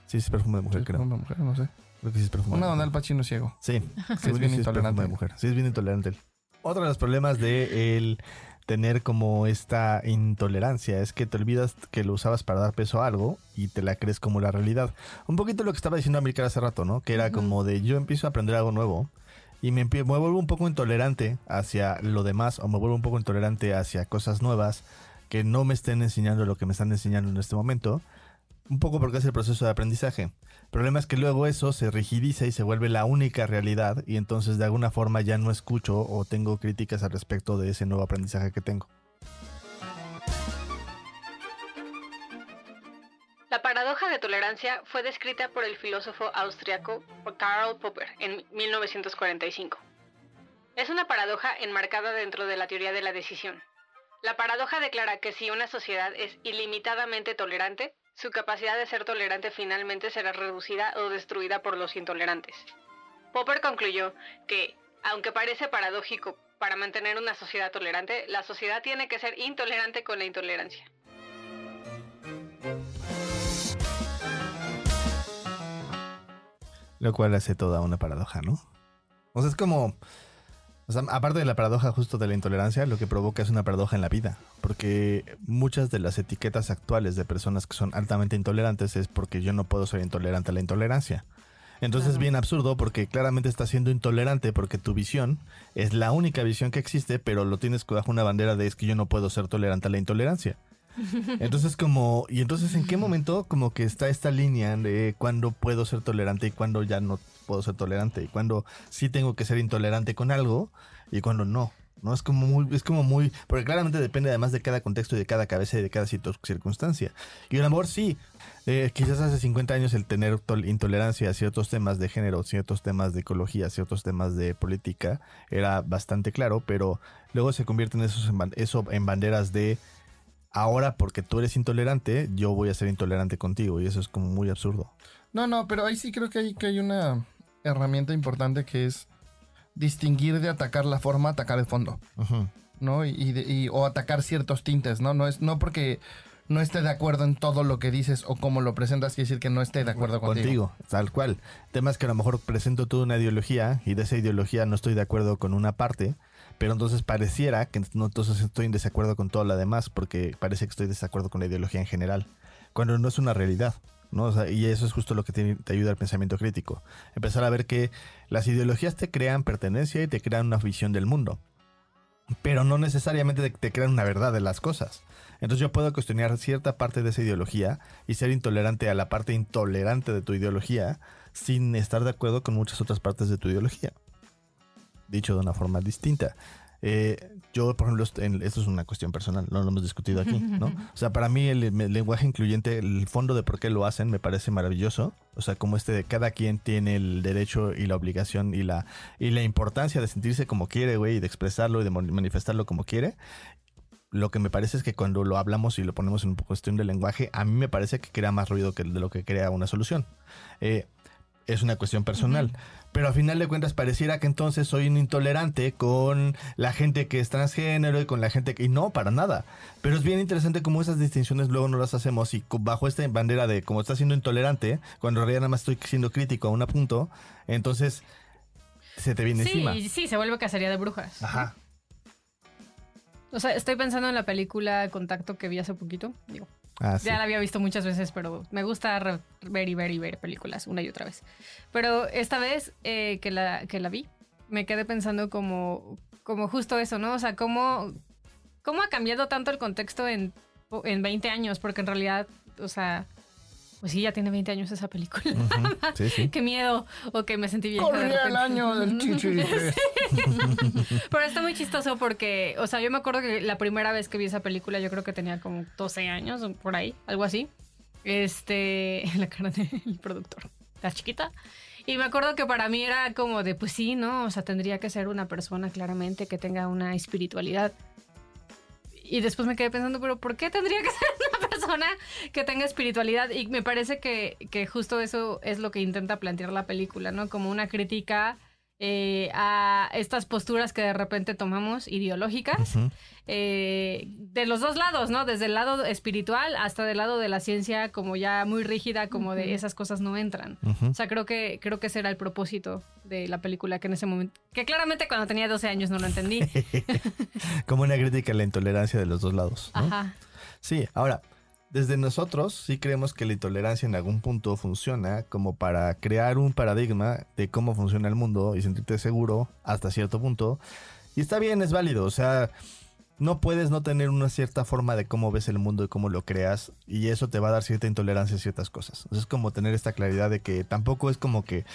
Speaker 2: Sí, sí, es perfume de mujer,
Speaker 3: Sí,
Speaker 2: creo.
Speaker 3: una mujer, no sé.
Speaker 2: Creo que sí es perfume
Speaker 3: Una
Speaker 2: de
Speaker 3: donde
Speaker 2: mujer.
Speaker 3: Al Pacino es ciego.
Speaker 2: Sí,
Speaker 3: Que es bien
Speaker 2: sí
Speaker 3: intolerante.
Speaker 2: perfume de mujer. Sí, es bien intolerante. él. Otro de los problemas de el tener como esta intolerancia es que te olvidas que lo usabas para dar peso a algo y te la crees como la realidad. Un poquito lo que estaba diciendo América hace rato, ¿no? Que era como de yo empiezo a aprender algo nuevo y me, vuelvo un poco intolerante hacia lo demás o me vuelvo un poco intolerante hacia cosas nuevas que no me estén enseñando lo que me están enseñando en este momento. Un poco porque es el proceso de aprendizaje. El problema es que luego eso se rigidiza y se vuelve la única realidad y entonces de alguna forma ya no escucho o tengo críticas al respecto de ese nuevo aprendizaje que tengo.
Speaker 6: Fue descrita por el filósofo austriaco Karl Popper en 1945. Es una paradoja enmarcada dentro de la teoría de la decisión. La paradoja declara que si una sociedad es ilimitadamente tolerante, su capacidad de ser tolerante finalmente será reducida o destruida por los intolerantes. Popper concluyó que, aunque parece paradójico para mantener una sociedad tolerante, la sociedad tiene que ser intolerante con la intolerancia.
Speaker 2: Lo cual hace toda una paradoja, ¿no? O sea, es como... O sea, aparte de la paradoja justo de la intolerancia, lo que provoca es una paradoja en la vida. Porque muchas de las etiquetas actuales de personas que son altamente intolerantes es porque yo no puedo ser intolerante a la intolerancia. Entonces es bien absurdo porque claramente estás siendo intolerante porque tu visión es la única visión que existe, pero lo tienes bajo una bandera de es que yo no puedo ser tolerante a la intolerancia. Entonces como, y entonces en qué momento como que está esta línea de cuándo puedo ser tolerante y cuándo ya no puedo ser tolerante y cuándo sí tengo que ser intolerante con algo y cuándo no. No es como muy, es como muy, porque claramente depende además de cada contexto y de cada cabeza y de cada circunstancia. Y el amor sí, eh, quizás hace 50 años el tener tol- intolerancia a ciertos temas de género, ciertos temas de ecología, ciertos temas de política era bastante claro, pero luego se convierten esos en ban- eso en banderas de ahora porque tú eres intolerante, yo voy a ser intolerante contigo y eso es como muy absurdo.
Speaker 3: No, no, pero ahí sí creo que hay, que hay una herramienta importante que es distinguir de atacar la forma, atacar el fondo. ¿no? Y, y de- y- o atacar ciertos tintes, ¿no? No es no porque no esté de acuerdo en todo lo que dices o cómo lo presentas, quiere decir que no esté de acuerdo contigo.
Speaker 2: Contigo, tal cual. Temas que a lo mejor presento toda una ideología y de esa ideología no estoy de acuerdo con una parte, pero entonces pareciera que no, entonces estoy en desacuerdo con toda la demás porque parece que estoy desacuerdo con la ideología en general, cuando no es una realidad. ¿no? O sea, y eso es justo lo que te, ayuda al pensamiento crítico. Empezar a ver que las ideologías te crean pertenencia y te crean una visión del mundo. Pero no necesariamente te, te crean una verdad de las cosas. Entonces yo puedo cuestionar cierta parte de esa ideología y ser intolerante a la parte intolerante de tu ideología sin estar de acuerdo con muchas otras partes de tu ideología. Dicho de una forma distinta. Eh, yo, por ejemplo, en- esto es una cuestión personal, no lo hemos discutido aquí, ¿no? O sea, para mí el, el lenguaje incluyente, el fondo de por qué lo hacen, me parece maravilloso. O sea, como este de cada quien tiene el derecho y la obligación y la, y la importancia de sentirse como quiere, güey, y de expresarlo y de manifestarlo como quiere. Lo que me parece es que cuando lo hablamos y lo ponemos en cuestión de lenguaje, a mí me parece que crea más ruido que de lo que crea una solución. Eh, es una cuestión personal. Pero a final de cuentas pareciera que entonces soy un intolerante con la gente que es transgénero y con la gente que... Y no, para nada. Pero es bien interesante cómo esas distinciones luego no las hacemos y bajo esta bandera de como estás siendo intolerante, cuando en realidad nada más estoy siendo crítico a un punto, entonces se te viene encima.
Speaker 5: Sí, sí, se vuelve cacería de brujas.
Speaker 2: Ajá.
Speaker 5: O sea, estoy pensando en la película Contacto que vi hace poquito. Digo,
Speaker 2: Ah, sí.
Speaker 5: ya la había visto muchas veces, pero me gusta ver y ver y ver películas una y otra vez. Pero esta vez eh, que, la, que la vi, me quedé pensando como, como justo eso, ¿no? O sea, cómo, cómo ha cambiado tanto el contexto en, en 20 años, porque en realidad, o sea, pues sí, ya tiene 20 años esa película.
Speaker 2: Ujú. Sí, sí.
Speaker 5: Qué miedo, o que me sentí de
Speaker 3: Corría el año del chichiri 3.
Speaker 5: Pero está muy chistoso porque, o sea, yo me acuerdo que la primera vez que vi esa película, yo creo que tenía como 12 años, por ahí, algo así. Este, la cara del productor, la chiquita. Y me acuerdo que para mí era como de, pues sí, ¿no? O sea, tendría que ser una persona claramente que tenga una espiritualidad. Y después me quedé pensando, pero ¿por qué tendría que ser una persona que tenga espiritualidad? Y me parece que, que justo eso es lo que intenta plantear la película, ¿no? Como una crítica eh, a estas posturas que de repente tomamos ideológicas eh, de los dos lados, ¿no? Desde el lado espiritual hasta del lado de la ciencia como ya muy rígida, como de esas cosas no entran. O sea, creo que, creo que ese era el propósito de la película que en ese momento, que claramente cuando tenía 12 años no lo entendí.
Speaker 2: Como una crítica a la intolerancia de los dos lados. ¿no?
Speaker 5: Ajá.
Speaker 2: Sí, ahora, desde nosotros sí creemos que la intolerancia en algún punto funciona como para crear un paradigma de cómo funciona el mundo y sentirte seguro hasta cierto punto. Y está bien, es válido, o sea, no puedes no tener una cierta forma de cómo ves el mundo y cómo lo creas y eso te va a dar cierta intolerancia a ciertas cosas. Sea, es como tener esta claridad de que tampoco es como que...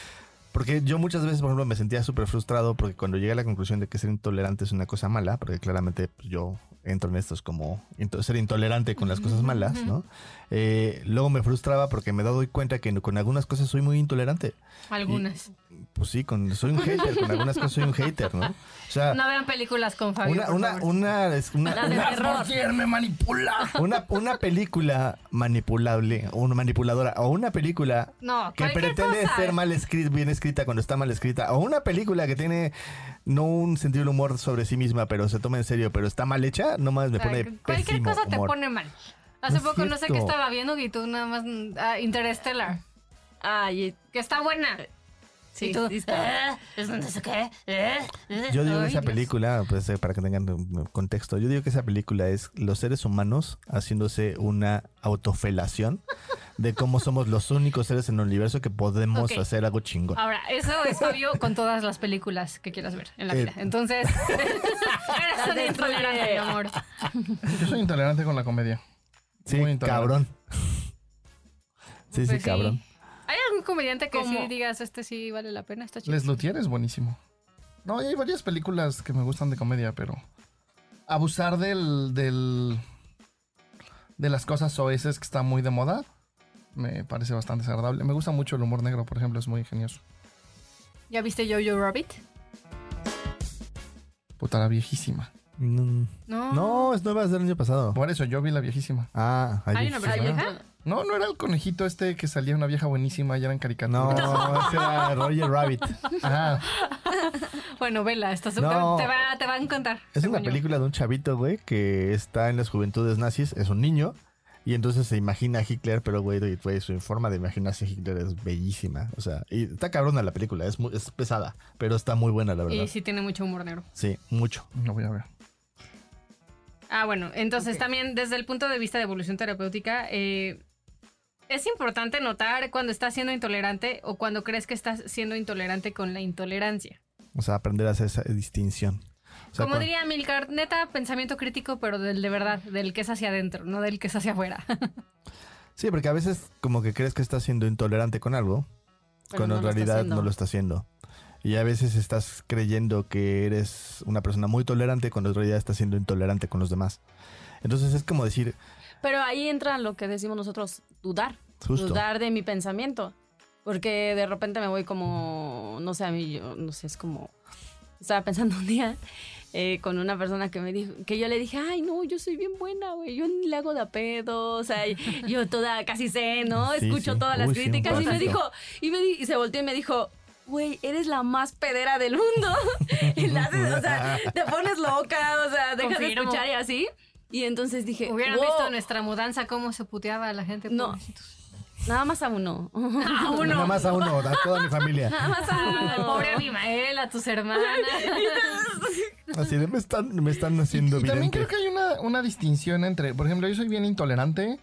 Speaker 2: Porque yo muchas veces, por ejemplo, me sentía súper frustrado porque cuando llegué a la conclusión de que ser intolerante es una cosa mala, porque claramente pues, yo entro en estos como ser intolerante con las cosas malas, ¿no? Eh, luego me frustraba porque me doy cuenta que con algunas cosas soy muy intolerante.
Speaker 5: Algunas.
Speaker 2: Pues sí, con, soy un hater, con algunas cosas soy un hater, ¿no? O sea,
Speaker 5: No vean películas con Fabio.
Speaker 2: una,
Speaker 5: por
Speaker 2: una,
Speaker 5: favor.
Speaker 2: una, una, una-
Speaker 1: terror.
Speaker 3: ¿Quién me manipula?
Speaker 2: una, una película manipulable o una manipuladora o una película
Speaker 5: No,
Speaker 2: que pretende
Speaker 5: cosa.
Speaker 2: ser mal escrita, bien escrita cuando está mal escrita, o una película que tiene no un sentido del humor sobre sí misma, pero se toma en serio, pero está mal hecha, nomás me
Speaker 5: O sea,
Speaker 2: pone
Speaker 5: cualquier
Speaker 2: pésimo
Speaker 5: cosa te
Speaker 2: humor.
Speaker 5: pone mal. Hace
Speaker 2: No
Speaker 5: poco no sé qué estaba viendo y tú nada más mm, ah, Interstellar,
Speaker 1: Ay,
Speaker 5: que está buena.
Speaker 1: Sí,
Speaker 5: y tú,
Speaker 1: sí está.
Speaker 5: "Ah, es no sé qué. eh, eh".
Speaker 2: Yo digo que esa
Speaker 5: Dios.
Speaker 2: película, pues eh, para que tengan contexto, yo digo que esa película es los seres humanos haciéndose una autofelación de cómo somos los únicos seres en el universo que podemos hacer algo chingón.
Speaker 5: Ahora, eso es obvio con todas las películas que quieras ver en la
Speaker 2: Eh,
Speaker 5: vida. Entonces, eres un intolerante, mi amor.
Speaker 3: Yo soy intolerante con la comedia.
Speaker 2: Sí,
Speaker 3: muy
Speaker 2: cabrón. Sí, sí,
Speaker 5: Pues
Speaker 2: cabrón.
Speaker 5: ¿Hay algún comediante que
Speaker 1: ¿Cómo?
Speaker 5: sí digas, este sí vale la pena? Está chido.
Speaker 3: Les Luthier es buenísimo. No, y hay varias películas que me gustan de comedia, pero abusar del, del de las cosas soeces que está muy de moda me parece bastante desagradable. Me gusta mucho el humor negro, por ejemplo, es muy ingenioso.
Speaker 5: ¿Ya viste Jojo Rabbit?
Speaker 3: Puta, la viejísima.
Speaker 5: No.
Speaker 2: No, es nueva es del año pasado.
Speaker 3: Por eso yo vi la viejísima.
Speaker 2: Ah,
Speaker 5: ¿Hay una versión
Speaker 2: viejísima.
Speaker 5: vieja?
Speaker 3: No, no era el conejito este que salía una vieja buenísima y eran caricaturas.
Speaker 2: No, ese era Roger Rabbit.
Speaker 3: Ajá.
Speaker 5: Bueno, vela, está
Speaker 2: No.
Speaker 5: te, va, te va a encantar.
Speaker 2: Es una
Speaker 5: yo.
Speaker 2: película de un chavito, güey, que está en las juventudes nazis, es un niño, y entonces se imagina a Hitler, pero, güey, güey, su forma de imaginarse a Hitler es bellísima. O sea, y está cabrona la película, es, muy, es pesada, pero está muy buena, la verdad.
Speaker 5: Y sí tiene mucho humor negro.
Speaker 2: Sí, mucho.
Speaker 3: Lo voy a ver.
Speaker 5: Ah, bueno, entonces también desde el punto de vista de evolución terapéutica, eh, es importante notar cuando estás siendo intolerante o cuando crees que estás siendo intolerante con la intolerancia.
Speaker 2: O sea, aprender a hacer esa distinción. O sea,
Speaker 5: Como diría Milcar, neta, pensamiento crítico, pero del de verdad, del que es hacia adentro, no del que es hacia afuera.
Speaker 2: Sí, porque a veces como que crees que estás siendo intolerante con algo,
Speaker 1: Pero
Speaker 2: cuando
Speaker 1: no
Speaker 2: en realidad no lo está haciendo. Y a veces estás creyendo que eres una persona muy tolerante cuando en realidad estás siendo intolerante con los demás. Entonces es como decir,
Speaker 1: Pero ahí entra lo que decimos nosotros, dudar.
Speaker 2: justo.
Speaker 1: Dudar de mi pensamiento. Porque de repente me voy como, no sé, a mí, yo, no sé, es como, estaba pensando un día eh, con una persona que me dijo, que yo le dije, ay, no, yo soy bien buena, güey, yo ni le hago de a pedo, o sea, yo toda casi sé, ¿no?
Speaker 2: Sí,
Speaker 1: Escucho
Speaker 2: sí.
Speaker 1: todas las
Speaker 2: Uy,
Speaker 1: críticas y me dijo, y, me di- y se volteó y me dijo, güey, eres la más pedera del mundo. y la haces, o sea, te pones loca, o sea, dejas de
Speaker 5: Confirmo.
Speaker 1: escuchar y así. Y entonces dije,
Speaker 5: Hubieran
Speaker 1: "Wow".
Speaker 5: visto nuestra mudanza, cómo se puteaba a la gente.
Speaker 1: No.
Speaker 5: pobrecitos.
Speaker 1: Nada más a uno.
Speaker 5: A uno.
Speaker 2: Nada más a uno, a toda mi familia.
Speaker 1: Nada más a uno.
Speaker 5: pobre Abimael, a tus hermanas.
Speaker 2: Así de me están, me están haciendo
Speaker 3: Y también creo que hay una, una distinción entre, por ejemplo, yo soy bien intolerante,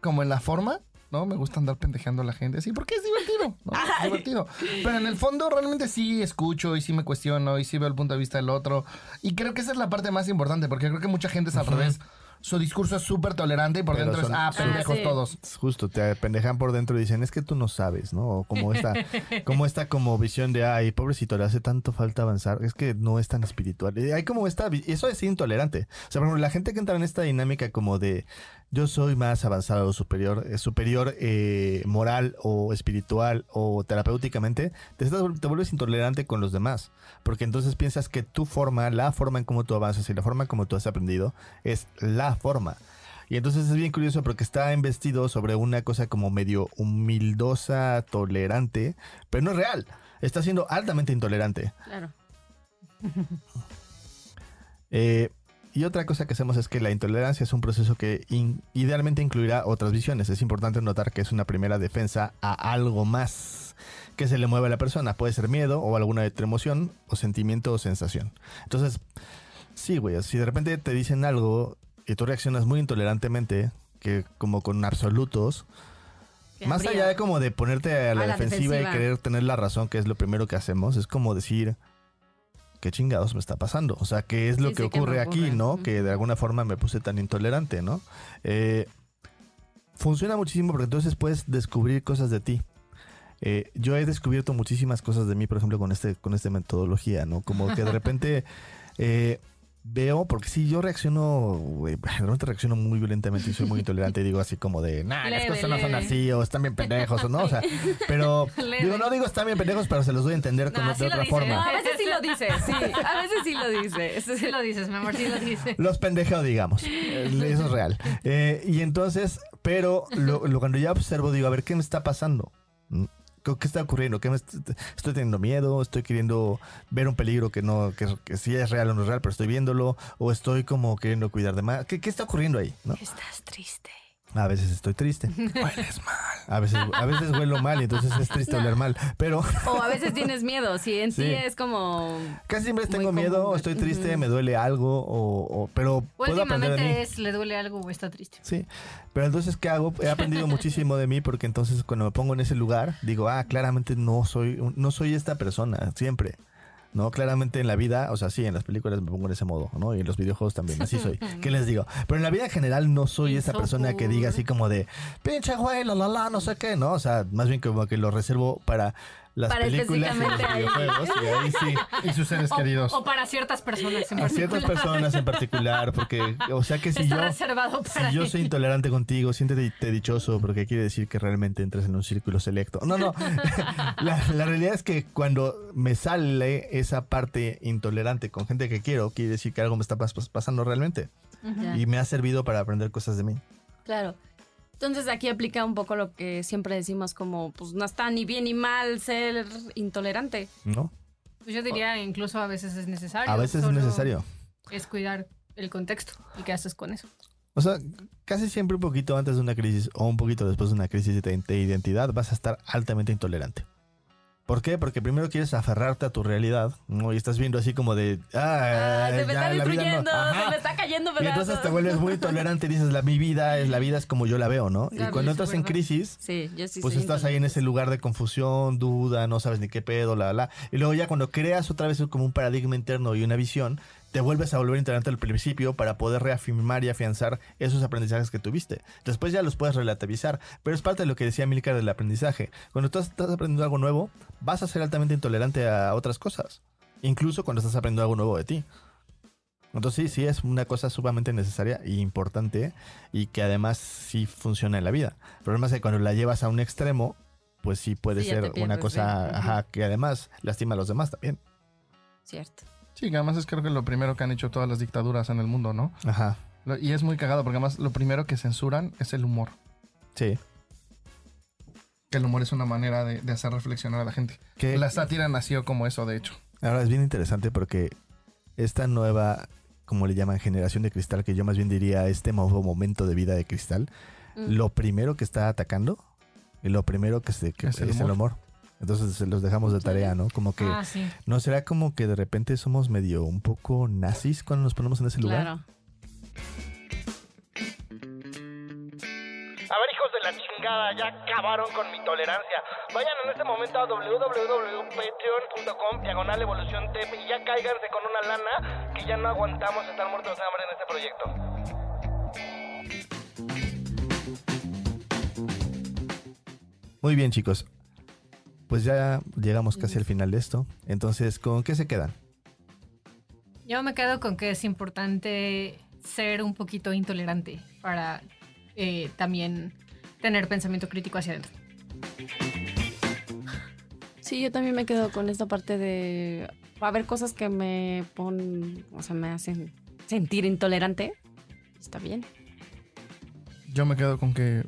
Speaker 3: como en la forma, ¿no? Me gusta andar pendejeando a la gente así, porque es divertido, ¿no? Es divertido. Pero en el fondo realmente sí escucho y sí me cuestiono y sí veo el punto de vista del otro. Y creo que esa es la parte más importante, porque creo que mucha gente es al revés. Su discurso es súper tolerante y por
Speaker 2: Pero
Speaker 3: dentro
Speaker 2: son-
Speaker 3: es, ah, pendejos
Speaker 1: sí.
Speaker 3: todos.
Speaker 2: Justo, te pendejan por dentro y dicen, es que tú no sabes, ¿no? O como esta, como esta como visión de, ay, pobrecito, le hace tanto falta avanzar, es que no es tan espiritual. Y Hay como esta, eso es intolerante. O sea, por ejemplo, la gente que entra en esta dinámica como de, yo soy más avanzado o superior, eh, superior eh, moral o espiritual o terapéuticamente, te, estás- te vuelves intolerante con los demás. Porque entonces piensas que tu forma, la forma en cómo tú avanzas y la forma en cómo tú has aprendido es la forma. Y entonces es bien curioso porque está investido sobre una cosa como medio humildosa, tolerante, pero no es real. Está siendo altamente intolerante.
Speaker 1: Claro.
Speaker 2: Eh, y otra cosa que hacemos es que la intolerancia es un proceso que in- idealmente incluirá otras visiones. Es importante notar que es una primera defensa a algo más que se le mueve a la persona. Puede ser miedo o alguna otra emoción o sentimiento o sensación. Entonces, sí, güey, si de repente te dicen algo y tú reaccionas muy intolerantemente, que como con absolutos, más allá de como de ponerte a la,
Speaker 1: A la
Speaker 2: defensiva,
Speaker 1: defensiva.
Speaker 2: y querer tener la razón, que es lo primero que hacemos, es como decir, ¿qué chingados me está pasando? O sea, ¿qué es lo
Speaker 1: Sí,
Speaker 2: que
Speaker 1: sí, ¿qué me
Speaker 2: ocurre aquí, no? Que de alguna forma me puse tan intolerante, ¿no? Eh, funciona muchísimo porque entonces puedes descubrir cosas de ti. Eh, yo he descubierto muchísimas cosas de mí, por ejemplo, con este, con esta metodología, ¿no? Como que de repente eh, veo, porque sí, yo reacciono, repente reacciono muy violentamente y soy muy intolerante y digo así como de, nah, las
Speaker 5: Leve,
Speaker 2: cosas no son así, o están bien pendejos, o no, o sea, pero
Speaker 5: Leve.
Speaker 2: digo, no digo están bien pendejos, pero se los doy a entender como
Speaker 5: No,
Speaker 2: de
Speaker 5: sí
Speaker 2: otra
Speaker 5: dice,
Speaker 2: forma.
Speaker 1: No, a veces sí lo dice, sí. A veces sí lo dice. Eso sí
Speaker 5: lo dices, mi amor, sí lo dices.
Speaker 2: Los pendejos, digamos. Eh, Eso es real. Eh, y entonces, pero lo, lo- cuando ya observo, digo, a ver, ¿qué me está pasando? ¿Qué está ocurriendo? ¿Qué me est- estoy teniendo miedo? ¿Estoy queriendo ver un peligro que no, que, que sí es real o no es real, pero estoy viéndolo? ¿O estoy como queriendo cuidar de más? ¿Qué, qué está ocurriendo ahí? ¿no?
Speaker 1: Estás triste.
Speaker 2: A veces estoy triste.
Speaker 3: Hueles mal.
Speaker 2: A veces, a veces huelo mal y entonces es triste oler mal. Pero
Speaker 1: O a veces tienes miedo. Si en
Speaker 2: Sí.
Speaker 1: sí es como.
Speaker 2: casi siempre tengo miedo,
Speaker 1: común.
Speaker 2: estoy triste, me duele algo, o, o- pero puedo mí.
Speaker 5: Últimamente es, le duele algo o está triste.
Speaker 2: Sí, pero entonces, ¿qué hago? He aprendido muchísimo de mí porque entonces cuando me pongo en ese lugar, digo, ah, claramente no soy, no soy esta persona, siempre. ¿No? Claramente en la vida, o sea, sí, en las películas me pongo en ese modo, ¿no? Y en los videojuegos también, así soy. ¿Qué les digo? Pero en la vida en general no soy esa persona que diga así como de, pinche güey, la la la, no sé qué, ¿no? O sea, más bien como que lo reservo para las
Speaker 1: Para
Speaker 2: películas y los videojuegos. Y ahí sí.
Speaker 3: Y sus seres
Speaker 5: O,
Speaker 3: queridos.
Speaker 5: o para ciertas personas en
Speaker 2: A ciertas
Speaker 5: particular.
Speaker 2: personas en particular, porque, o sea que si
Speaker 5: Está
Speaker 2: yo...
Speaker 5: reservado para
Speaker 2: Si yo soy intolerante contigo, siéntete dichoso porque quiere decir que realmente entras en un círculo selecto. No, no. la, la realidad es que cuando me sale esa parte intolerante con gente que quiero, quiere decir que algo me está pas- pas- pasando realmente. Y me ha servido para aprender cosas de mí.
Speaker 1: Claro. Entonces aquí aplica un poco lo que siempre decimos como, pues no está ni bien ni mal ser intolerante.
Speaker 2: ¿No?
Speaker 5: Pues yo diría incluso a veces es necesario.
Speaker 2: A veces es necesario.
Speaker 5: Es cuidar el contexto y qué haces con eso.
Speaker 2: O sea, casi siempre un poquito antes de una crisis o un poquito después de una crisis de identidad vas a estar altamente intolerante. ¿Por qué? Porque primero quieres aferrarte a tu realidad, ¿no? Y estás viendo así como de, ah,
Speaker 1: Ah, se me está
Speaker 2: la vida no-
Speaker 1: destruyendo,
Speaker 2: Ajá.
Speaker 1: se me está cayendo
Speaker 2: Y entonces te vuelves muy intolerante y dices, la, mi vida es la vida es como yo la veo, ¿no? Y cuando entras en crisis,
Speaker 1: Sí, yo sí
Speaker 2: pues estás ahí en ese lugar de confusión, duda, no sabes ni qué pedo, la, la. Y luego ya cuando creas otra vez como un paradigma interno y una visión, te vuelves a volver intolerante al principio para poder reafirmar y afianzar esos aprendizajes que tuviste. Después ya los puedes relativizar, pero es parte de lo que decía Milcar del aprendizaje. Cuando tú estás aprendiendo algo nuevo, vas a ser altamente intolerante a otras cosas, incluso cuando estás aprendiendo algo nuevo de ti. Entonces sí, sí es una cosa sumamente necesaria e importante y que además sí funciona en la vida. El problema es que cuando la llevas a un extremo, pues sí puede
Speaker 1: Sí,
Speaker 2: ser una cosa ajá, que además lastima a los demás también.
Speaker 1: Cierto.
Speaker 3: Sí, que además es creo que lo primero que han hecho todas las dictaduras en el mundo, ¿no?
Speaker 2: Ajá,
Speaker 3: Lo- Y es muy cagado porque además lo primero que censuran es el humor.
Speaker 2: sí.
Speaker 3: Que el humor es una manera de, de hacer reflexionar a la gente.
Speaker 2: Que
Speaker 3: La sátira nació como eso, de hecho.
Speaker 2: ahora es bien interesante porque esta nueva, como le llaman, generación de cristal, que yo más bien diría este nuevo momento de vida de cristal,
Speaker 1: Mm.
Speaker 2: lo primero que está atacando Y lo primero que, se, que
Speaker 3: Es
Speaker 2: es,
Speaker 3: el
Speaker 2: el humor. Entonces se los dejamos de tarea, ¿no? Como que,
Speaker 5: Ah, sí.
Speaker 2: ¿no será como que de repente somos medio un poco nazis cuando nos ponemos en ese lugar?
Speaker 1: Claro.
Speaker 7: A ver, hijos de la chingada, ya acabaron con mi tolerancia. Vayan en este momento a www.patreon.com, diagonal evolución TEP, y ya cáiganse con una lana que ya no aguantamos estar muertos de hambre en este proyecto.
Speaker 2: Muy bien, chicos. Pues ya llegamos casi al final de esto. Entonces, ¿con qué se quedan?
Speaker 5: Yo me quedo con que es importante ser un poquito intolerante para eh, también tener pensamiento crítico hacia adentro.
Speaker 1: Sí, yo también me quedo con esta parte de. Va a haber cosas que me ponen. O sea, me hacen sentir intolerante. Está bien.
Speaker 3: Yo me quedo con que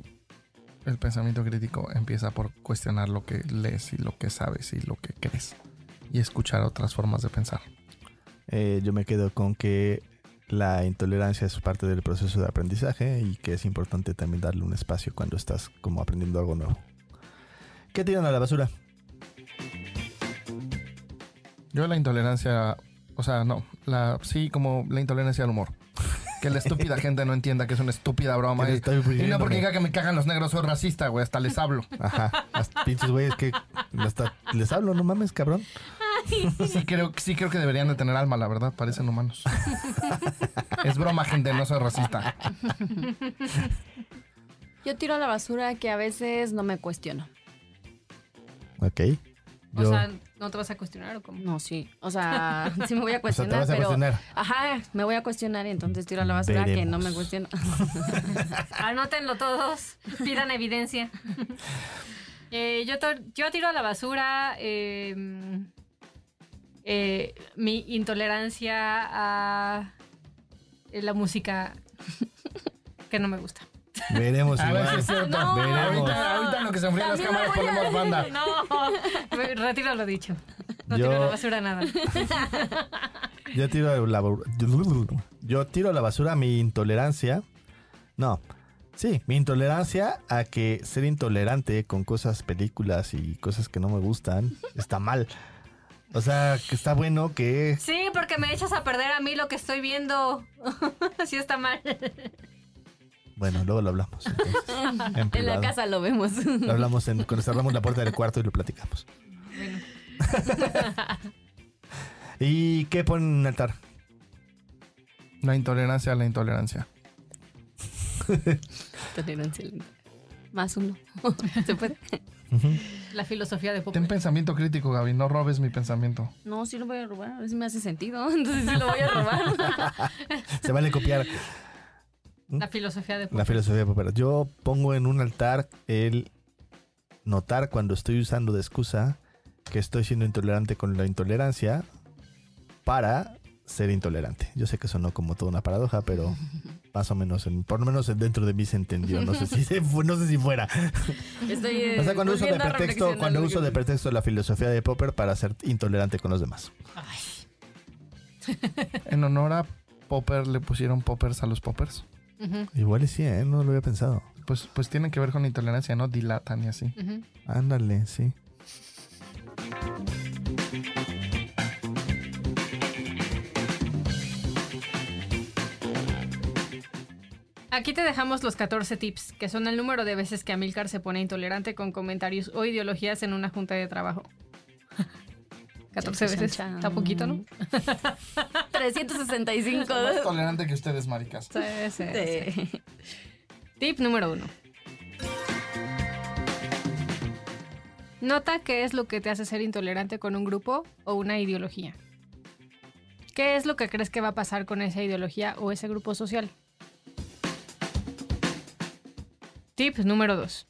Speaker 3: el pensamiento crítico empieza por cuestionar lo que lees y lo que sabes y lo que crees. Y escuchar otras formas de pensar.
Speaker 2: Eh, yo me quedo con que la intolerancia es parte del proceso de aprendizaje y que es importante también darle un espacio cuando estás como aprendiendo algo nuevo. ¿Qué tiran a la basura?
Speaker 3: Yo la intolerancia, o sea, no, la sí como la intolerancia al humor. Que la estúpida gente no entienda que es una estúpida broma. Y,
Speaker 2: estoy
Speaker 3: y no porque diga que me cagan los negros, soy racista, güey, hasta les hablo.
Speaker 2: Ajá, hasta pinches güeyes que hasta les hablo, no mames, cabrón.
Speaker 3: Sí creo, sí creo que deberían de tener alma, la verdad, parecen humanos. es broma, gente, no soy racista.
Speaker 1: Yo tiro a la basura que a veces no me cuestiono.
Speaker 2: Ok.
Speaker 5: O
Speaker 2: Yo,
Speaker 5: sea, ¿no te vas a cuestionar o cómo?
Speaker 1: No, sí. O sea, sí me voy a
Speaker 2: o sea, te
Speaker 1: cuestionar,
Speaker 2: vas a
Speaker 1: pero.
Speaker 2: cuestionar.
Speaker 1: Ajá, me voy a cuestionar y entonces tiro a la basura que no me cuestiono.
Speaker 5: Anótenlo todos, pidan evidencia. Eh, yo, yo tiro a la basura eh, eh, mi intolerancia a la música que no me gusta.
Speaker 2: Veremos
Speaker 3: A ver
Speaker 2: igual.
Speaker 3: si es cierto.
Speaker 1: No,
Speaker 2: Veremos.
Speaker 3: ahorita, ahorita en lo que se enfrían las cámaras
Speaker 1: voy a
Speaker 3: ponemos banda.
Speaker 5: No, me- retiro lo dicho. No
Speaker 2: Yo-
Speaker 5: tiro a la basura nada.
Speaker 2: Yo tiro la yo tiro a la basura mi intolerancia. No. Sí, mi intolerancia a que ser intolerante con cosas, películas y cosas que no me gustan está mal. O sea, que está bueno que
Speaker 5: Sí, porque me echas a perder a mí lo que estoy viendo. Así está mal.
Speaker 2: Bueno, luego lo hablamos. entonces, en,
Speaker 1: En la casa lo vemos.
Speaker 2: Lo hablamos en, cuando cerramos la puerta del cuarto y lo platicamos.
Speaker 5: Bueno.
Speaker 2: ¿Y qué ponen en un altar?
Speaker 3: La intolerancia a la intolerancia.
Speaker 1: Tolerancia. Más uno. ¿Se puede?
Speaker 5: La filosofía de
Speaker 3: Ten
Speaker 5: Popper.
Speaker 3: pensamiento crítico, Gaby. No robes mi pensamiento.
Speaker 1: No, sí lo voy a robar. A ver si me hace sentido. Entonces sí lo voy a robar.
Speaker 2: Se vale copiar
Speaker 5: La filosofía de
Speaker 2: la
Speaker 5: Popper.
Speaker 2: filosofía popular. Yo pongo en un altar el notar cuando estoy usando de excusa que estoy siendo intolerante con la intolerancia para ser intolerante. Yo sé que sonó como toda una paradoja, pero más o menos, en- por lo menos dentro de mí se entendió. No sé si, se fu- no sé si fuera.
Speaker 1: Estoy, eh,
Speaker 2: O sea, cuando uso de pretexto, cuando uso de pretexto la filosofía de Popper para ser intolerante con los demás.
Speaker 3: En honor a Popper le pusieron poppers a los poppers.
Speaker 2: Igual y sí, ¿eh? no lo había pensado.
Speaker 3: Pues, pues tienen que ver con intolerancia, ¿no? Dilatan y así.
Speaker 2: Ándale, sí.
Speaker 5: Aquí te dejamos los 14 tips, que son el número de veces que Amilcar se pone intolerante con comentarios o ideologías en una junta de trabajo. 14
Speaker 1: Chan,
Speaker 5: veces. Está poquito, ¿no?
Speaker 1: 365.
Speaker 3: Más tolerante que ustedes, maricas.
Speaker 5: Sí, sí, sí.
Speaker 1: Sí.
Speaker 5: Tip número uno. Nota qué es lo que te hace ser intolerante con un grupo o una ideología. ¿Qué es lo que crees que va a pasar con esa ideología o ese grupo social? Tip número 2.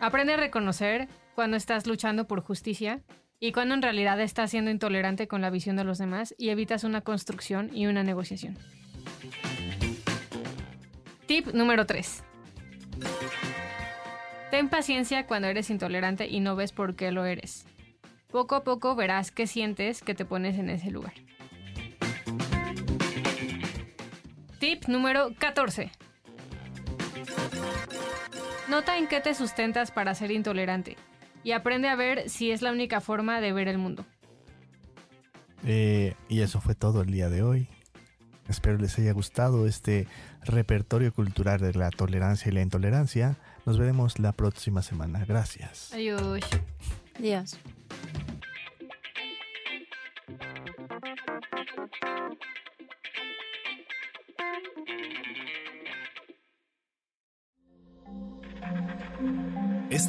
Speaker 5: Aprende a reconocer cuando estás luchando por justicia y cuando en realidad estás siendo intolerante con la visión de los demás y evitas una construcción y una negociación. Tip número 3. Ten paciencia cuando eres intolerante y no ves por qué lo eres. Poco a poco verás qué sientes que te pones en ese lugar. Tip número 14. Nota en qué te sustentas para ser intolerante y aprende a ver si es la única forma de ver el mundo.
Speaker 2: Eh, y eso fue todo el día de hoy. Espero les haya gustado este repertorio cultural de la tolerancia y la intolerancia. Nos veremos la próxima semana. Gracias.
Speaker 5: Adiós.
Speaker 1: Adiós.